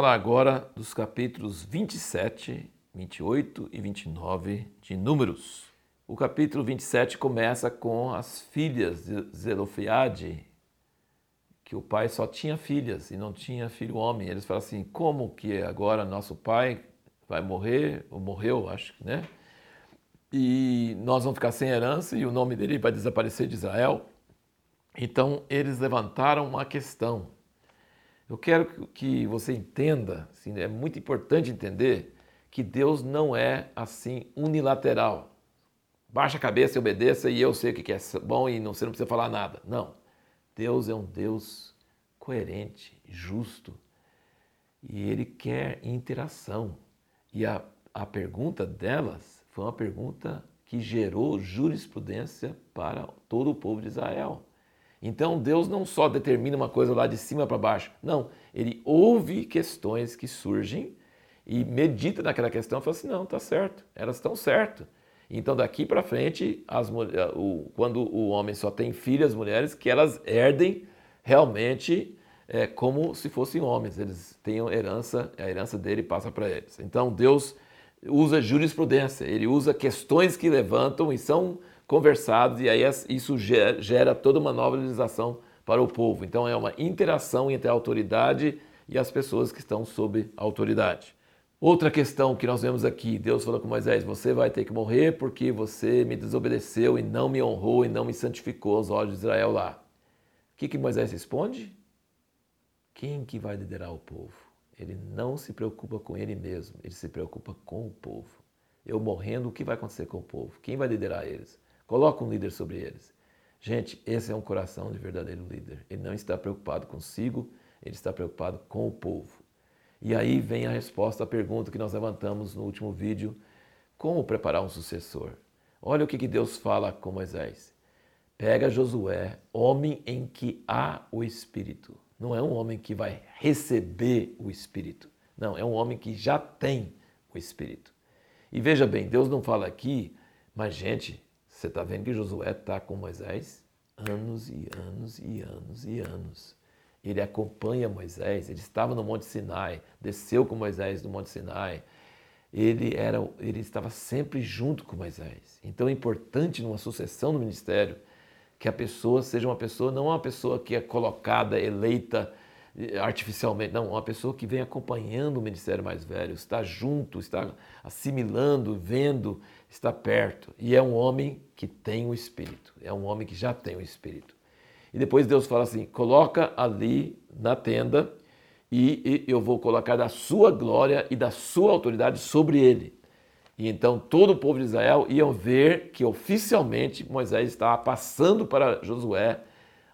falar agora dos capítulos 27, 28 e 29 de Números. O capítulo 27 começa com as filhas de Zelofeade, que o pai só tinha filhas e não tinha filho homem. Eles falam assim: como que agora nosso pai vai morrer, ou morreu, acho, né? E nós vamos ficar sem herança e o nome dele vai desaparecer de Israel. Então eles levantaram uma questão. Eu quero que você entenda, assim, é muito importante entender que Deus não é assim unilateral. Baixa a cabeça e obedeça e eu sei o que é bom e você não precisa falar nada. Não. Deus é um Deus coerente, justo e ele quer interação. E a, a pergunta delas foi uma pergunta que gerou jurisprudência para todo o povo de Israel. Então Deus não só determina uma coisa lá de cima para baixo, não, ele ouve questões que surgem e medita naquela questão e fala assim: não, está certo, elas estão certo. Então daqui para frente, as, o, quando o homem só tem filhas mulheres, que elas herdem realmente é, como se fossem homens, eles tenham herança, a herança dele passa para eles. Então Deus usa jurisprudência, ele usa questões que levantam e são conversados, e aí isso gera, toda uma nova legislação para o povo. Então é uma interação entre a autoridade e as pessoas que estão sob autoridade. Outra questão que nós vemos aqui, Deus falou com Moisés: Você vai ter que morrer porque você me desobedeceu e não me honrou e não me santificou aos olhos de Israel lá. O que, que Moisés responde? Quem que vai liderar o povo? Ele não se preocupa com ele mesmo, ele se preocupa com o povo. Eu morrendo, o que vai acontecer com o povo? Quem vai liderar eles? Coloca um líder sobre eles. Gente, esse é um coração de verdadeiro líder. Ele não está preocupado consigo, ele está preocupado com o povo. E aí vem a resposta à pergunta que nós levantamos no último vídeo: como preparar um sucessor? Olha o que Deus fala com Moisés. Pega Josué, homem em que há o Espírito. Não é um homem que vai receber o Espírito. Não, é um homem que já tem o Espírito. E veja bem, Deus não fala aqui, mas gente, você está vendo que Josué está com Moisés anos e anos e anos e anos ele acompanha Moisés, ele estava no Monte Sinai, desceu com Moisés no Monte Sinai. Ele, era, ele estava sempre junto com Moisés. Então é importante numa sucessão no ministério que a pessoa seja uma pessoa, não uma pessoa que é colocada, eleita eh, artificialmente, não, uma pessoa que vem acompanhando o ministério mais velho, está junto, está assimilando, vendo, está perto. E é um homem que tem o Espírito, é um homem que já tem o Espírito. E depois Deus fala assim: coloca ali na tenda e, eu vou colocar da sua glória e da sua autoridade sobre ele. E então todo o povo de Israel iam ver que oficialmente Moisés estava passando para Josué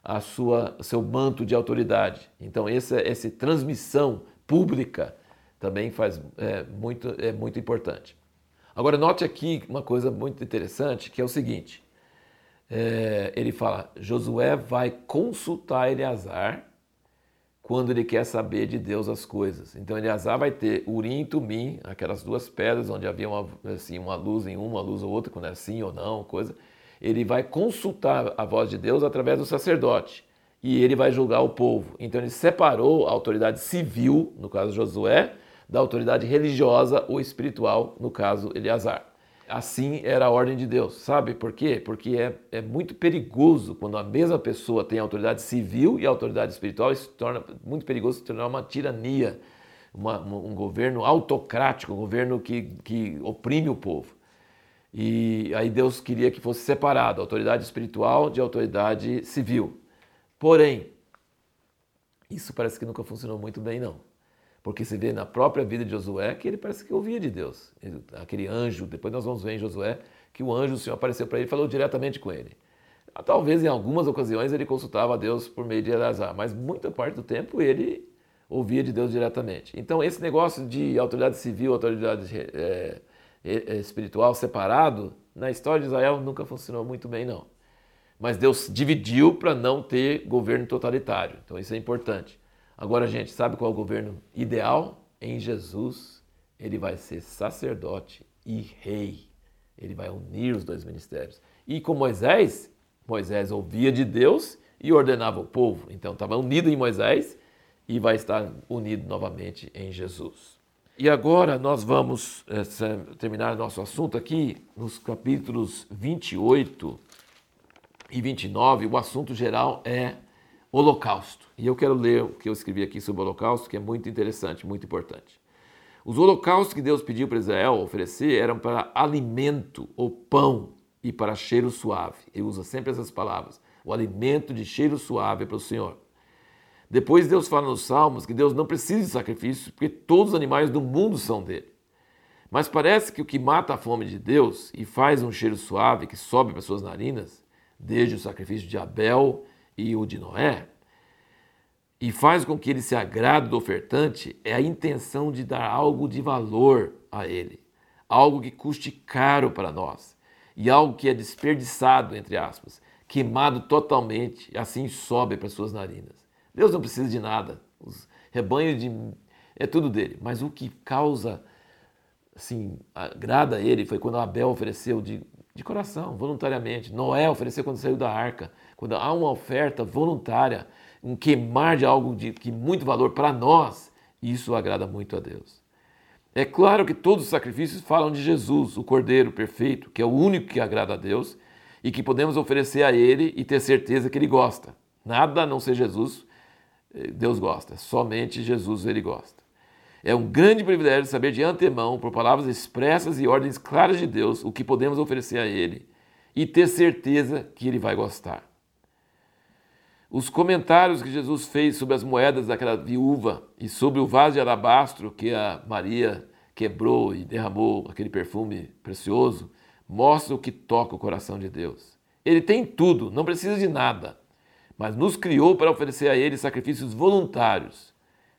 a sua seu manto de autoridade. Então essa, essa transmissão pública também faz é, muito é muito importante. Agora note aqui uma coisa muito interessante que é o seguinte: é, ele fala: Josué vai consultar Eleazar quando ele quer saber de Deus as coisas. Então Eleazar vai ter Urim e Tumim, aquelas duas pedras onde havia uma, assim, uma luz em uma, uma luz ou outra, quando é sim ou não, coisa. Ele vai consultar a voz de Deus através do sacerdote e ele vai julgar o povo. Então ele separou a autoridade civil, no caso Josué, da autoridade religiosa ou espiritual, no caso Eleazar. Assim era a ordem de Deus. Sabe por quê? Porque é, é muito perigoso quando a mesma pessoa tem autoridade civil e autoridade espiritual, isso torna muito perigoso se tornar uma tirania, uma, um governo autocrático, um governo que, que oprime o povo. E aí Deus queria que fosse separado autoridade espiritual de autoridade civil. Porém, isso parece que nunca funcionou muito bem, não. Porque se vê na própria vida de Josué que ele parece que ouvia de Deus. Ele, aquele anjo, depois nós vamos ver em Josué que o anjo, o Senhor apareceu para ele e falou diretamente com ele. Talvez em algumas ocasiões ele consultava a Deus por meio de Eleazar, mas muita parte do tempo ele ouvia de Deus diretamente. Então esse negócio de autoridade civil, autoridade é, espiritual separado, na história de Israel nunca funcionou muito bem não. Mas Deus dividiu para não ter governo totalitário. Então isso é importante. Agora, gente, sabe qual é o governo ideal? Em Jesus, ele vai ser sacerdote e rei. Ele vai unir os dois ministérios. E com Moisés, Moisés ouvia de Deus e ordenava o povo. Então estava unido em Moisés e vai estar unido novamente em Jesus. E agora nós vamos é, terminar nosso assunto aqui nos capítulos 28 e 29. O assunto geral é Holocausto. E eu quero ler o que eu escrevi aqui sobre o Holocausto, que é muito interessante, muito importante. Os holocaustos que Deus pediu para Israel oferecer eram para alimento ou pão e para cheiro suave. Ele usa sempre essas palavras. O alimento de cheiro suave para o Senhor. Depois Deus fala nos Salmos que Deus não precisa de sacrifícios porque todos os animais do mundo são dele. Mas parece que o que mata a fome de Deus e faz um cheiro suave que sobe para suas narinas, desde o sacrifício de Abel e o de Noé, e faz com que ele se agrade do ofertante é a intenção de dar algo de valor a ele, algo que custe caro para nós e algo que é desperdiçado, entre aspas, queimado totalmente, e assim sobe para suas narinas. Deus não precisa de nada, os rebanhos de é tudo dele, mas o que causa assim, agrada a ele foi quando Abel ofereceu de, de coração, voluntariamente. Noé ofereceu quando saiu da arca. Quando há uma oferta voluntária, um queimar de algo de, que muito valor para nós, isso agrada muito a Deus. É claro que todos os sacrifícios falam de Jesus, o Cordeiro perfeito, que é o único que agrada a Deus e que podemos oferecer a Ele e ter certeza que Ele gosta. Nada a não ser Jesus, eh, Deus gosta, somente Jesus Ele gosta. É um grande privilégio saber de antemão, por palavras expressas e ordens claras de Deus, o que podemos oferecer a Ele e ter certeza que Ele vai gostar. Os comentários que Jesus fez sobre as moedas daquela viúva e sobre o vaso de alabastro que a Maria quebrou e derramou aquele perfume precioso mostram o que toca o coração de Deus. Ele tem tudo, não precisa de nada, mas nos criou para oferecer a Ele sacrifícios voluntários,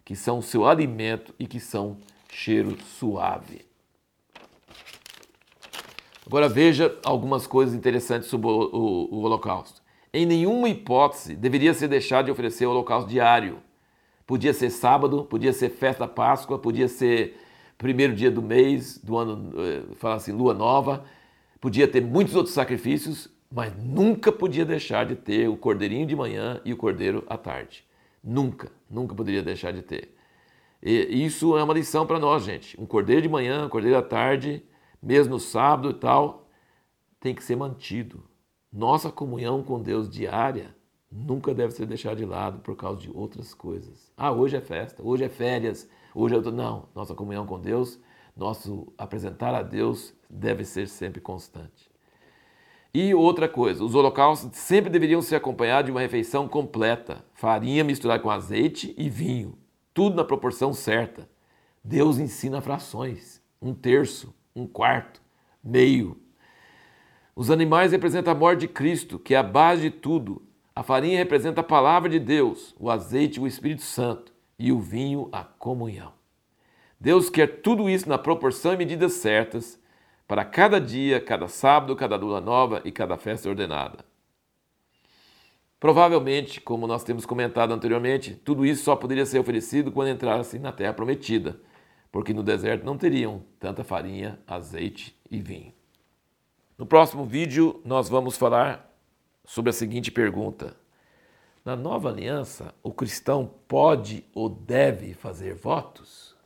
que são seu alimento e que são cheiro suave. Agora veja algumas coisas interessantes sobre o, o, o Holocausto em nenhuma hipótese deveria ser deixado de oferecer o holocausto diário. Podia ser sábado, podia ser festa da Páscoa, podia ser primeiro dia do mês, do ano, eh, fala assim, lua nova, podia ter muitos outros sacrifícios, mas nunca podia deixar de ter o cordeirinho de manhã e o cordeiro à tarde. Nunca, nunca poderia deixar de ter. E isso é uma lição para nós, gente. Um cordeiro de manhã, um cordeiro à tarde, mesmo no sábado e tal, tem que ser mantido. Nossa comunhão com Deus diária nunca deve ser deixada de lado por causa de outras coisas. Ah, hoje é festa, hoje é férias, hoje é outro. Não, nossa comunhão com Deus, nosso apresentar a Deus deve ser sempre constante. E outra coisa, os holocaustos sempre deveriam ser acompanhados de uma refeição completa, farinha misturada com azeite e vinho, tudo na proporção certa. Deus ensina frações, um terço, um quarto, meio, os animais representam a morte de Cristo, que é a base de tudo. A farinha representa a palavra de Deus, o azeite, o Espírito Santo e o vinho, a comunhão. Deus quer tudo isso na proporção e medidas certas para cada dia, cada sábado, cada lua nova e cada festa ordenada. Provavelmente, como nós temos comentado anteriormente, tudo isso só poderia ser oferecido quando entrassem na terra prometida, porque no deserto não teriam tanta farinha, azeite e vinho. No próximo vídeo, nós vamos falar sobre a seguinte pergunta: Na nova aliança, o cristão pode ou deve fazer votos?